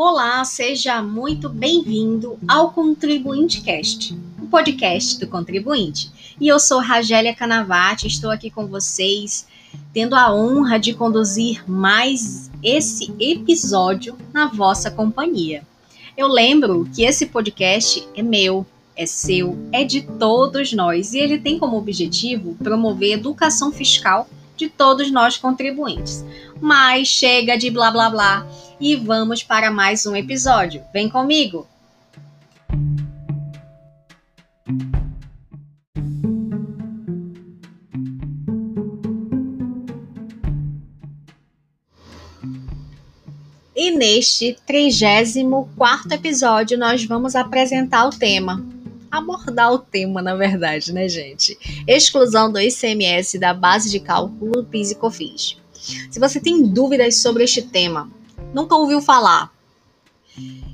Olá, seja muito bem-vindo ao Contribuinte Cast, o podcast do contribuinte. E eu sou Ragélia Canavati, estou aqui com vocês, tendo a honra de conduzir mais esse episódio na vossa companhia. Eu lembro que esse podcast é meu, é seu, é de todos nós e ele tem como objetivo promover educação fiscal de todos nós contribuintes. Mas chega de blá blá blá e vamos para mais um episódio. Vem comigo! E neste 34 episódio nós vamos apresentar o tema. Abordar o tema, na verdade, né, gente? Exclusão do ICMS da base de cálculo do PIS e COFINS. Se você tem dúvidas sobre este tema, nunca ouviu falar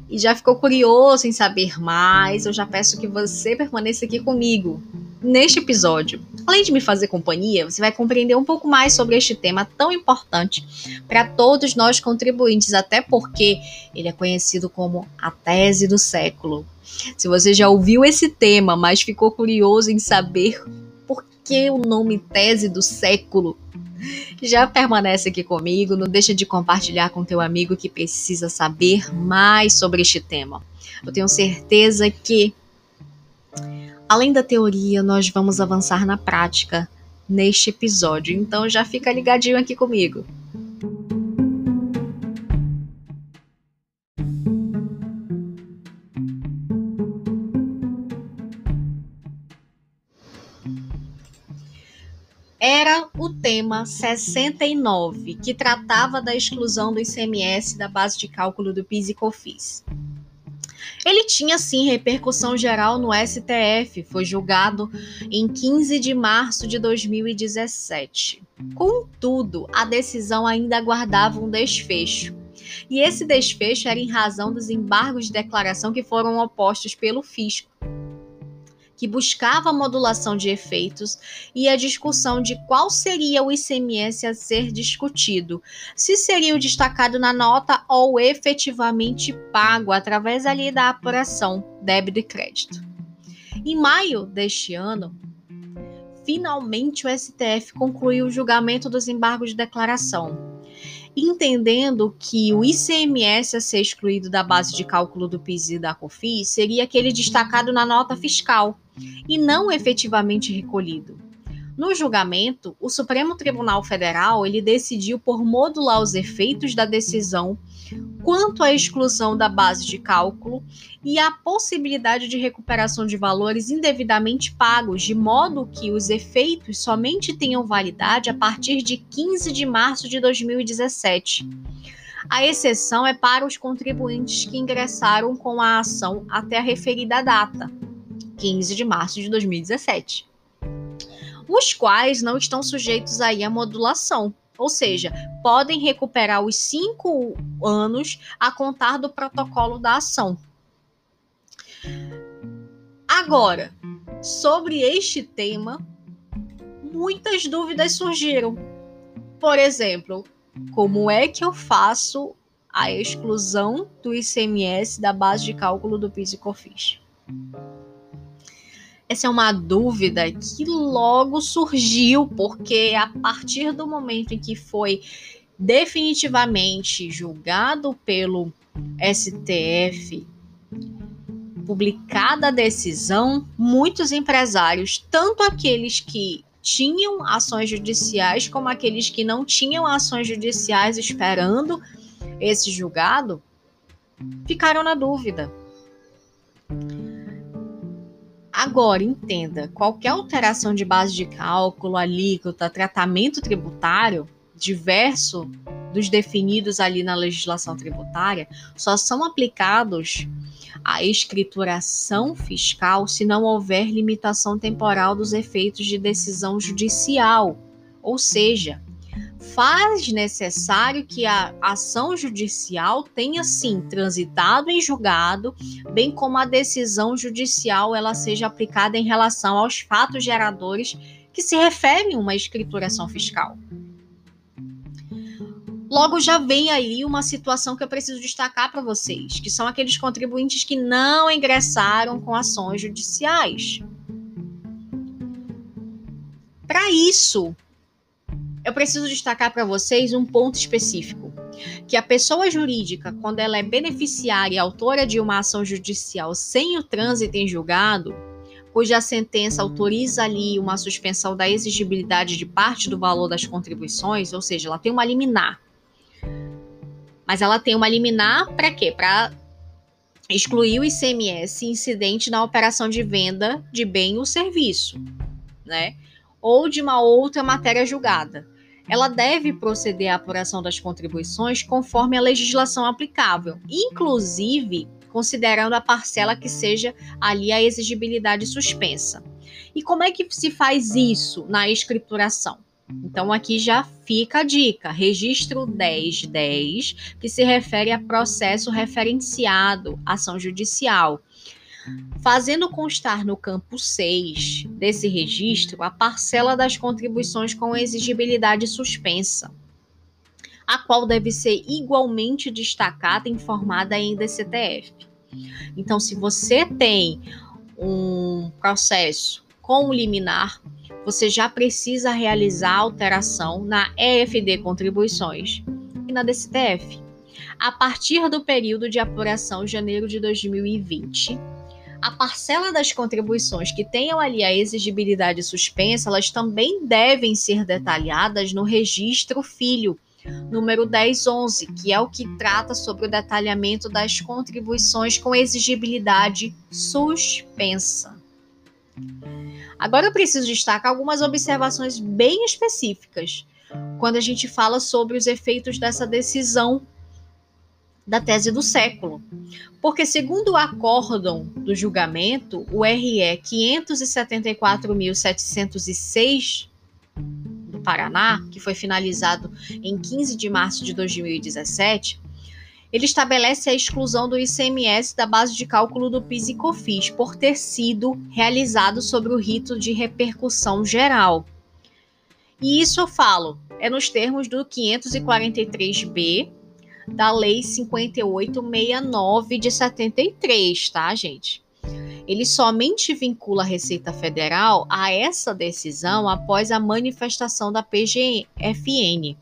e já ficou curioso em saber mais, eu já peço que você permaneça aqui comigo neste episódio. Além de me fazer companhia, você vai compreender um pouco mais sobre este tema tão importante para todos nós contribuintes, até porque ele é conhecido como a tese do século. Se você já ouviu esse tema, mas ficou curioso em saber por que o nome tese do século, já permanece aqui comigo, não deixa de compartilhar com teu amigo que precisa saber mais sobre este tema. Eu tenho certeza que além da teoria, nós vamos avançar na prática neste episódio. Então já fica ligadinho aqui comigo. Era o tema 69, que tratava da exclusão do ICMS da base de cálculo do PIS e COFINS. Ele tinha sim repercussão geral no STF, foi julgado em 15 de março de 2017. Contudo, a decisão ainda aguardava um desfecho. E esse desfecho era em razão dos embargos de declaração que foram opostos pelo fisco que buscava a modulação de efeitos e a discussão de qual seria o ICMS a ser discutido, se seria o destacado na nota ou efetivamente pago através ali da apuração débito e crédito. Em maio deste ano, finalmente o STF concluiu o julgamento dos embargos de declaração entendendo que o ICMS a ser excluído da base de cálculo do PIS e da COFINS seria aquele destacado na nota fiscal e não efetivamente recolhido. No julgamento, o Supremo Tribunal Federal ele decidiu por modular os efeitos da decisão quanto à exclusão da base de cálculo e a possibilidade de recuperação de valores indevidamente pagos, de modo que os efeitos somente tenham validade a partir de 15 de março de 2017. A exceção é para os contribuintes que ingressaram com a ação até a referida data, 15 de março de 2017 os quais não estão sujeitos aí à modulação. Ou seja, podem recuperar os cinco anos a contar do protocolo da ação. Agora, sobre este tema, muitas dúvidas surgiram. Por exemplo, como é que eu faço a exclusão do ICMS da base de cálculo do PIS e COFINS? Essa é uma dúvida que logo surgiu, porque a partir do momento em que foi definitivamente julgado pelo STF, publicada a decisão, muitos empresários, tanto aqueles que tinham ações judiciais como aqueles que não tinham ações judiciais esperando esse julgado, ficaram na dúvida. Agora, entenda, qualquer alteração de base de cálculo, alíquota, tratamento tributário, diverso dos definidos ali na legislação tributária, só são aplicados à escrituração fiscal se não houver limitação temporal dos efeitos de decisão judicial. Ou seja, faz necessário que a ação judicial tenha sim transitado em julgado, bem como a decisão judicial ela seja aplicada em relação aos fatos geradores que se referem a uma escrituração fiscal. Logo já vem aí uma situação que eu preciso destacar para vocês, que são aqueles contribuintes que não ingressaram com ações judiciais. Para isso, eu preciso destacar para vocês um ponto específico, que a pessoa jurídica, quando ela é beneficiária e autora de uma ação judicial sem o trânsito em julgado, cuja sentença autoriza ali uma suspensão da exigibilidade de parte do valor das contribuições, ou seja, ela tem uma liminar. Mas ela tem uma liminar para quê? Para excluir o ICMS incidente na operação de venda de bem ou serviço, né? Ou de uma outra matéria julgada ela deve proceder à apuração das contribuições conforme a legislação aplicável, inclusive considerando a parcela que seja ali a exigibilidade suspensa. E como é que se faz isso na escrituração? Então aqui já fica a dica, registro 1010, que se refere a processo referenciado, ação judicial fazendo constar no campo 6 desse registro a parcela das contribuições com exigibilidade suspensa, a qual deve ser igualmente destacada e informada em DCTF. Então, se você tem um processo com liminar, você já precisa realizar alteração na EFD Contribuições e na DCTF. A partir do período de apuração janeiro de 2020, a parcela das contribuições que tenham ali a exigibilidade suspensa, elas também devem ser detalhadas no registro filho, número 1011, que é o que trata sobre o detalhamento das contribuições com exigibilidade suspensa. Agora eu preciso destacar algumas observações bem específicas quando a gente fala sobre os efeitos dessa decisão da tese do século. Porque, segundo o acórdão do julgamento, o RE 574.706 do Paraná, que foi finalizado em 15 de março de 2017, ele estabelece a exclusão do ICMS da base de cálculo do PIS e COFINS por ter sido realizado sobre o rito de repercussão geral. E isso eu falo, é nos termos do 543B da Lei 5869 de 73, tá, gente? Ele somente vincula a Receita Federal a essa decisão após a manifestação da PGFN.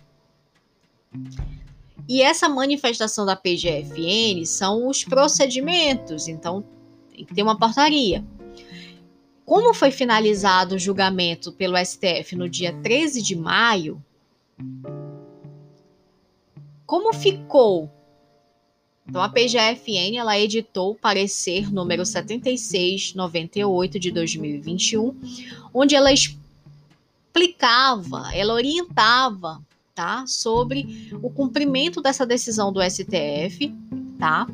E essa manifestação da PGFN são os procedimentos, então tem que ter uma portaria. Como foi finalizado o julgamento pelo STF no dia 13 de maio, como ficou? Então, a PGFN ela editou o parecer número 7698 de 2021, onde ela explicava, ela orientava, tá, sobre o cumprimento dessa decisão do STF, tá,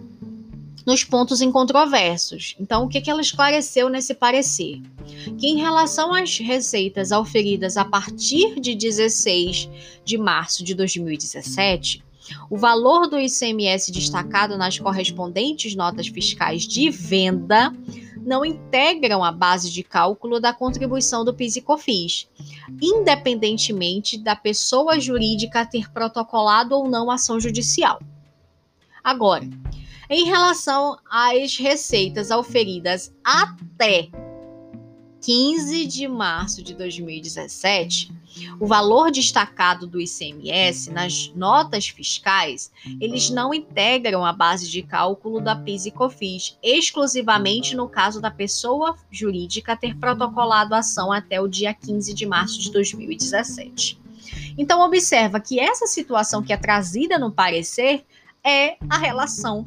nos pontos incontroversos. Então, o que, que ela esclareceu nesse parecer? Que em relação às receitas auferidas a partir de 16 de março de 2017, o valor do ICMS destacado nas correspondentes notas fiscais de venda não integram a base de cálculo da contribuição do PIS e COFINS, independentemente da pessoa jurídica ter protocolado ou não ação judicial. Agora, em relação às receitas auferidas até 15 de março de 2017, o valor destacado do ICMS nas notas fiscais, eles não integram a base de cálculo da PIS e COFINS, exclusivamente no caso da pessoa jurídica ter protocolado a ação até o dia 15 de março de 2017. Então observa que essa situação que é trazida no parecer é a relação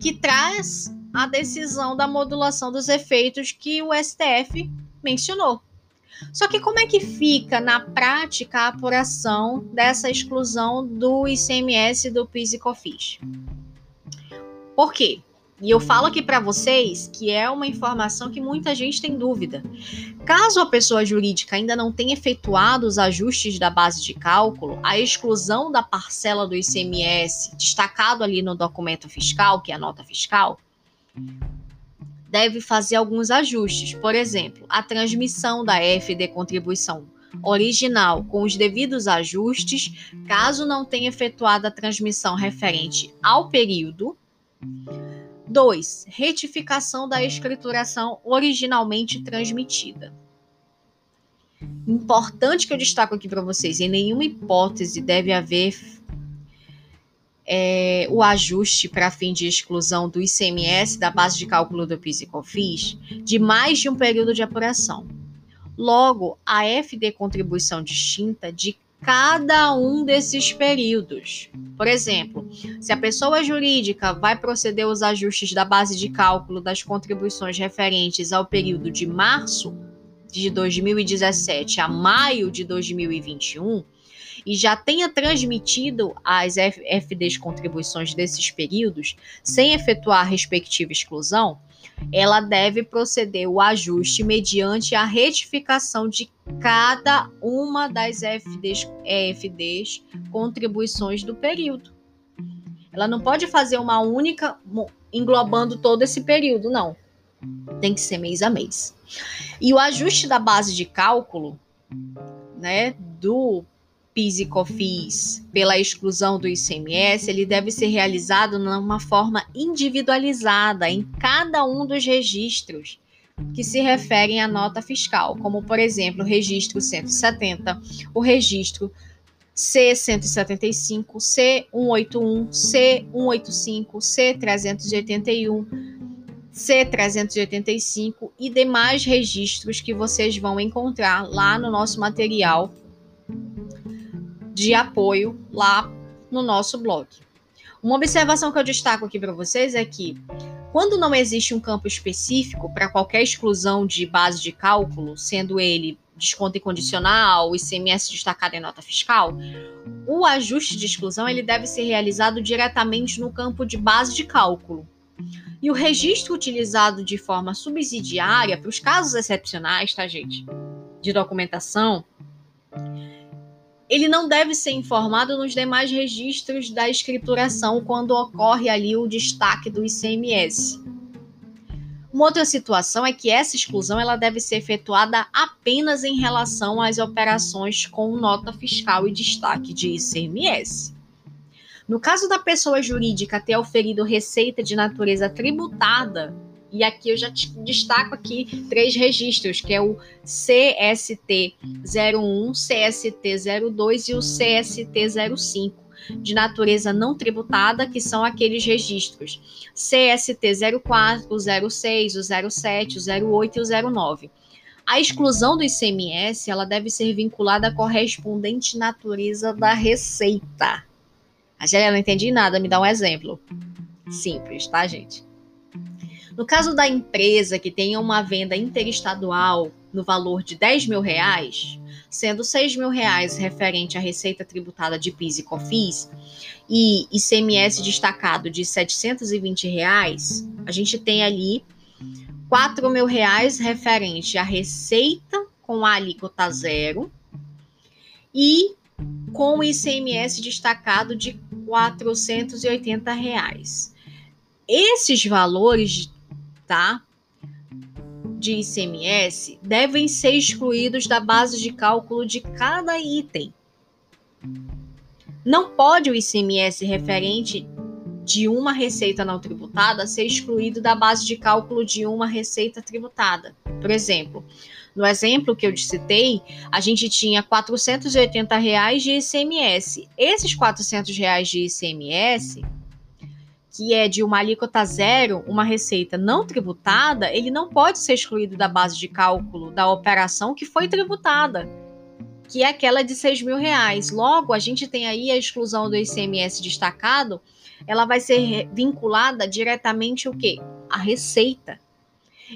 que traz a decisão da modulação dos efeitos que o STF mencionou. Só que como é que fica na prática a apuração dessa exclusão do ICMS do PIS e COFINS? Por quê? E eu falo aqui para vocês que é uma informação que muita gente tem dúvida. Caso a pessoa jurídica ainda não tenha efetuado os ajustes da base de cálculo, a exclusão da parcela do ICMS destacado ali no documento fiscal, que é a nota fiscal, deve fazer alguns ajustes. Por exemplo, a transmissão da FD contribuição original com os devidos ajustes, caso não tenha efetuado a transmissão referente ao período. 2. Retificação da escrituração originalmente transmitida. Importante que eu destaco aqui para vocês: em nenhuma hipótese deve haver é, o ajuste para fim de exclusão do ICMS da base de cálculo do PIS e COFINS de mais de um período de apuração. Logo, a FD contribuição distinta de cada um desses períodos. Por exemplo, se a pessoa jurídica vai proceder aos ajustes da base de cálculo das contribuições referentes ao período de março de 2017 a maio de 2021, e já tenha transmitido as FDs contribuições desses períodos sem efetuar a respectiva exclusão, ela deve proceder o ajuste mediante a retificação de cada uma das FDs, FDs contribuições do período. Ela não pode fazer uma única englobando todo esse período, não. Tem que ser mês a mês. E o ajuste da base de cálculo, né, do PIS e COFINS pela exclusão do ICMS, ele deve ser realizado numa forma individualizada em cada um dos registros que se referem à nota fiscal, como por exemplo o registro 170, o registro C175, C181, C185, C381, C385 e demais registros que vocês vão encontrar lá no nosso material de apoio lá no nosso blog. Uma observação que eu destaco aqui para vocês é que, quando não existe um campo específico para qualquer exclusão de base de cálculo, sendo ele desconto incondicional, ICMS destacado em nota fiscal, o ajuste de exclusão ele deve ser realizado diretamente no campo de base de cálculo. E o registro utilizado de forma subsidiária para os casos excepcionais, tá, gente? De documentação, ele não deve ser informado nos demais registros da escrituração quando ocorre ali o destaque do ICMS. Uma outra situação é que essa exclusão ela deve ser efetuada apenas em relação às operações com nota fiscal e destaque de ICMS. No caso da pessoa jurídica ter oferido receita de natureza tributada, e aqui eu já destaco aqui três registros, que é o CST01, CST02 e o CST05 de natureza não tributada, que são aqueles registros CST04, o 06, o 07, o 08 e o 09. A exclusão do ICMS ela deve ser vinculada à correspondente natureza da receita. A Gélia, não entendi nada, me dá um exemplo. Simples, tá, gente? No caso da empresa que tenha uma venda interestadual no valor de 10 mil reais, sendo 6 mil reais referente à receita tributada de PIS e COFINS e ICMS destacado de 720 reais, a gente tem ali 4 mil reais referente à receita com a alíquota zero e com o ICMS destacado de 480 reais. Esses valores tá? De ICMS devem ser excluídos da base de cálculo de cada item. Não pode o ICMS referente de uma receita não tributada ser excluído da base de cálculo de uma receita tributada. Por exemplo, no exemplo que eu citei, a gente tinha 480 reais de ICMS. Esses 400 reais de ICMS que é de uma alíquota zero, uma receita não tributada, ele não pode ser excluído da base de cálculo da operação que foi tributada, que é aquela de 6 mil reais. Logo, a gente tem aí a exclusão do ICMS destacado, ela vai ser vinculada diretamente o quê? A receita.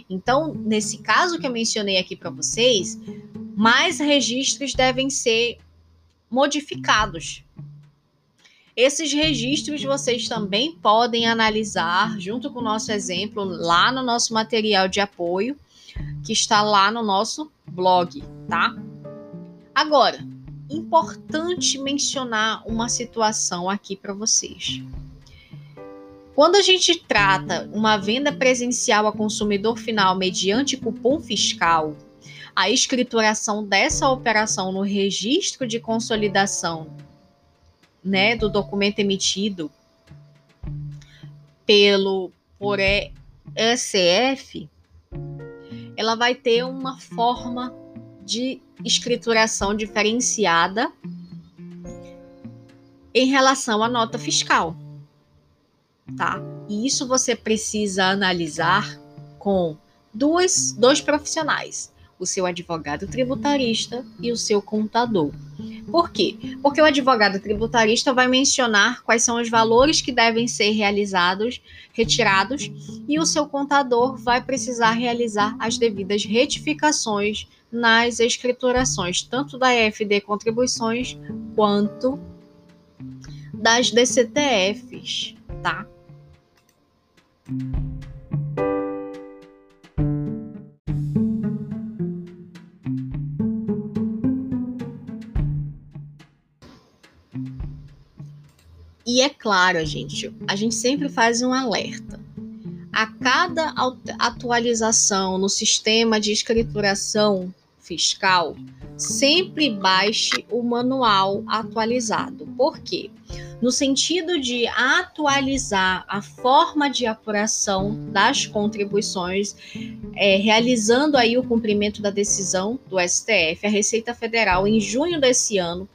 Então, nesse caso que eu mencionei aqui para vocês, mais registros devem ser modificados esses registros vocês também podem analisar junto com o nosso exemplo lá no nosso material de apoio, que está lá no nosso blog, tá? Agora, importante mencionar uma situação aqui para vocês. Quando a gente trata uma venda presencial a consumidor final mediante cupom fiscal, a escrituração dessa operação no registro de consolidação né, do documento emitido pelo por ECF, ela vai ter uma forma de escrituração diferenciada em relação à nota fiscal, tá? E isso você precisa analisar com duas, dois profissionais, o seu advogado tributarista e o seu contador. Por quê? Porque o advogado tributarista vai mencionar quais são os valores que devem ser realizados, retirados, e o seu contador vai precisar realizar as devidas retificações nas escriturações, tanto da FD Contribuições quanto das DCTFs, tá? E é claro, gente, a gente sempre faz um alerta. A cada atualização no sistema de escrituração fiscal, sempre baixe o manual atualizado. Por quê? No sentido de atualizar a forma de apuração das contribuições, é, realizando aí o cumprimento da decisão do STF, a Receita Federal, em junho desse ano,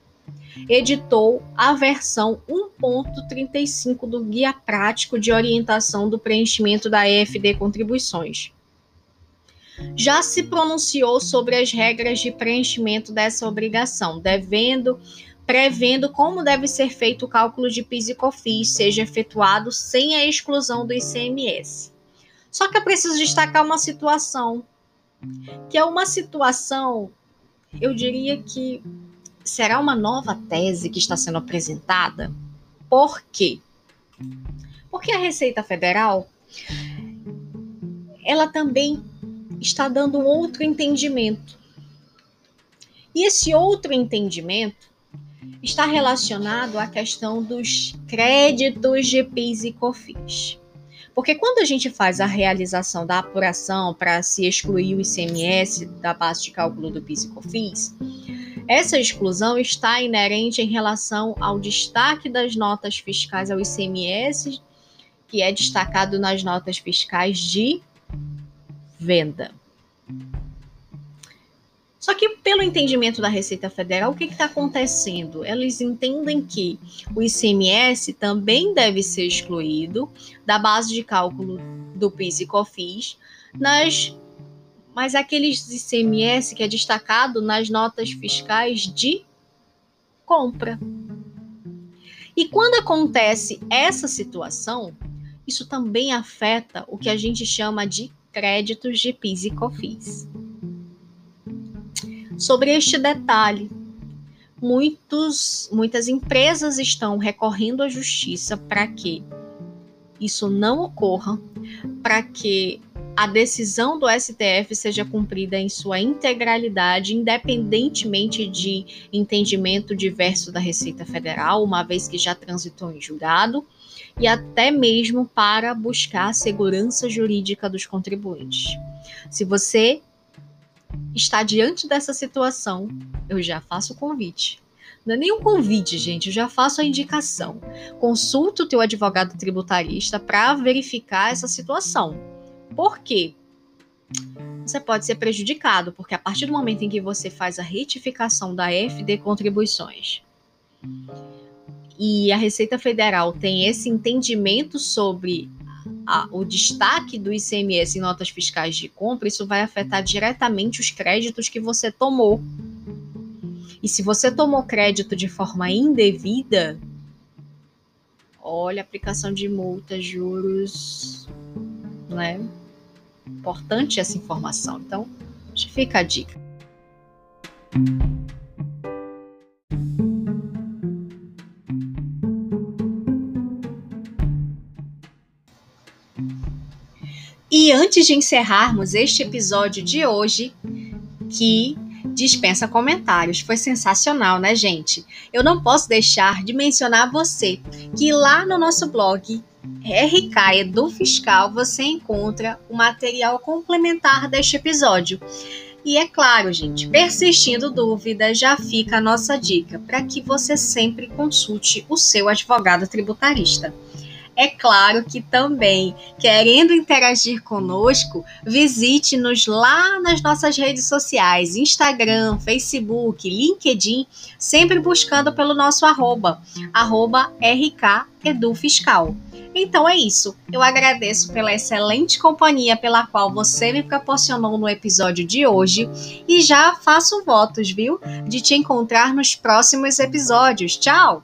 editou a versão 1.35 do Guia Prático de Orientação do Preenchimento da EFD Contribuições. Já se pronunciou sobre as regras de preenchimento dessa obrigação, devendo prevendo como deve ser feito o cálculo de PIS e COFINS, seja efetuado sem a exclusão do ICMS. Só que é preciso destacar uma situação, que é uma situação, eu diria que será uma nova tese que está sendo apresentada? Por quê? Porque a Receita Federal ela também está dando um outro entendimento. E esse outro entendimento está relacionado à questão dos créditos de PIS e COFINS. Porque quando a gente faz a realização da apuração para se excluir o ICMS da base de cálculo do PIS e COFINS, essa exclusão está inerente em relação ao destaque das notas fiscais ao ICMS, que é destacado nas notas fiscais de venda. Só que, pelo entendimento da Receita Federal, o que está acontecendo? Eles entendem que o ICMS também deve ser excluído da base de cálculo do PIS e COFINS nas mas aqueles ICMS que é destacado nas notas fiscais de compra. E quando acontece essa situação, isso também afeta o que a gente chama de créditos de PIS e COFINS. Sobre este detalhe, muitos, muitas empresas estão recorrendo à justiça para que isso não ocorra, para que a decisão do STF seja cumprida em sua integralidade, independentemente de entendimento diverso da Receita Federal, uma vez que já transitou em julgado, e até mesmo para buscar a segurança jurídica dos contribuintes. Se você está diante dessa situação, eu já faço o convite. Não é nem um convite, gente, eu já faço a indicação. Consulta o teu advogado tributarista para verificar essa situação por quê? Você pode ser prejudicado, porque a partir do momento em que você faz a retificação da FD contribuições e a Receita Federal tem esse entendimento sobre a, o destaque do ICMS em notas fiscais de compra, isso vai afetar diretamente os créditos que você tomou. E se você tomou crédito de forma indevida, olha, aplicação de multas, juros, né? Importante essa informação. Então, fica a dica. E antes de encerrarmos este episódio de hoje, que dispensa comentários. Foi sensacional, né, gente? Eu não posso deixar de mencionar você que lá no nosso blog RK Edu Fiscal você encontra o material complementar deste episódio, E é claro, gente, persistindo dúvidas, já fica a nossa dica para que você sempre consulte o seu advogado tributarista. É claro que também, querendo interagir conosco, visite-nos lá nas nossas redes sociais, Instagram, Facebook, LinkedIn, sempre buscando pelo nosso arroba, arroba RKEduFiscal. Então é isso. Eu agradeço pela excelente companhia pela qual você me proporcionou no episódio de hoje e já faço votos, viu, de te encontrar nos próximos episódios. Tchau!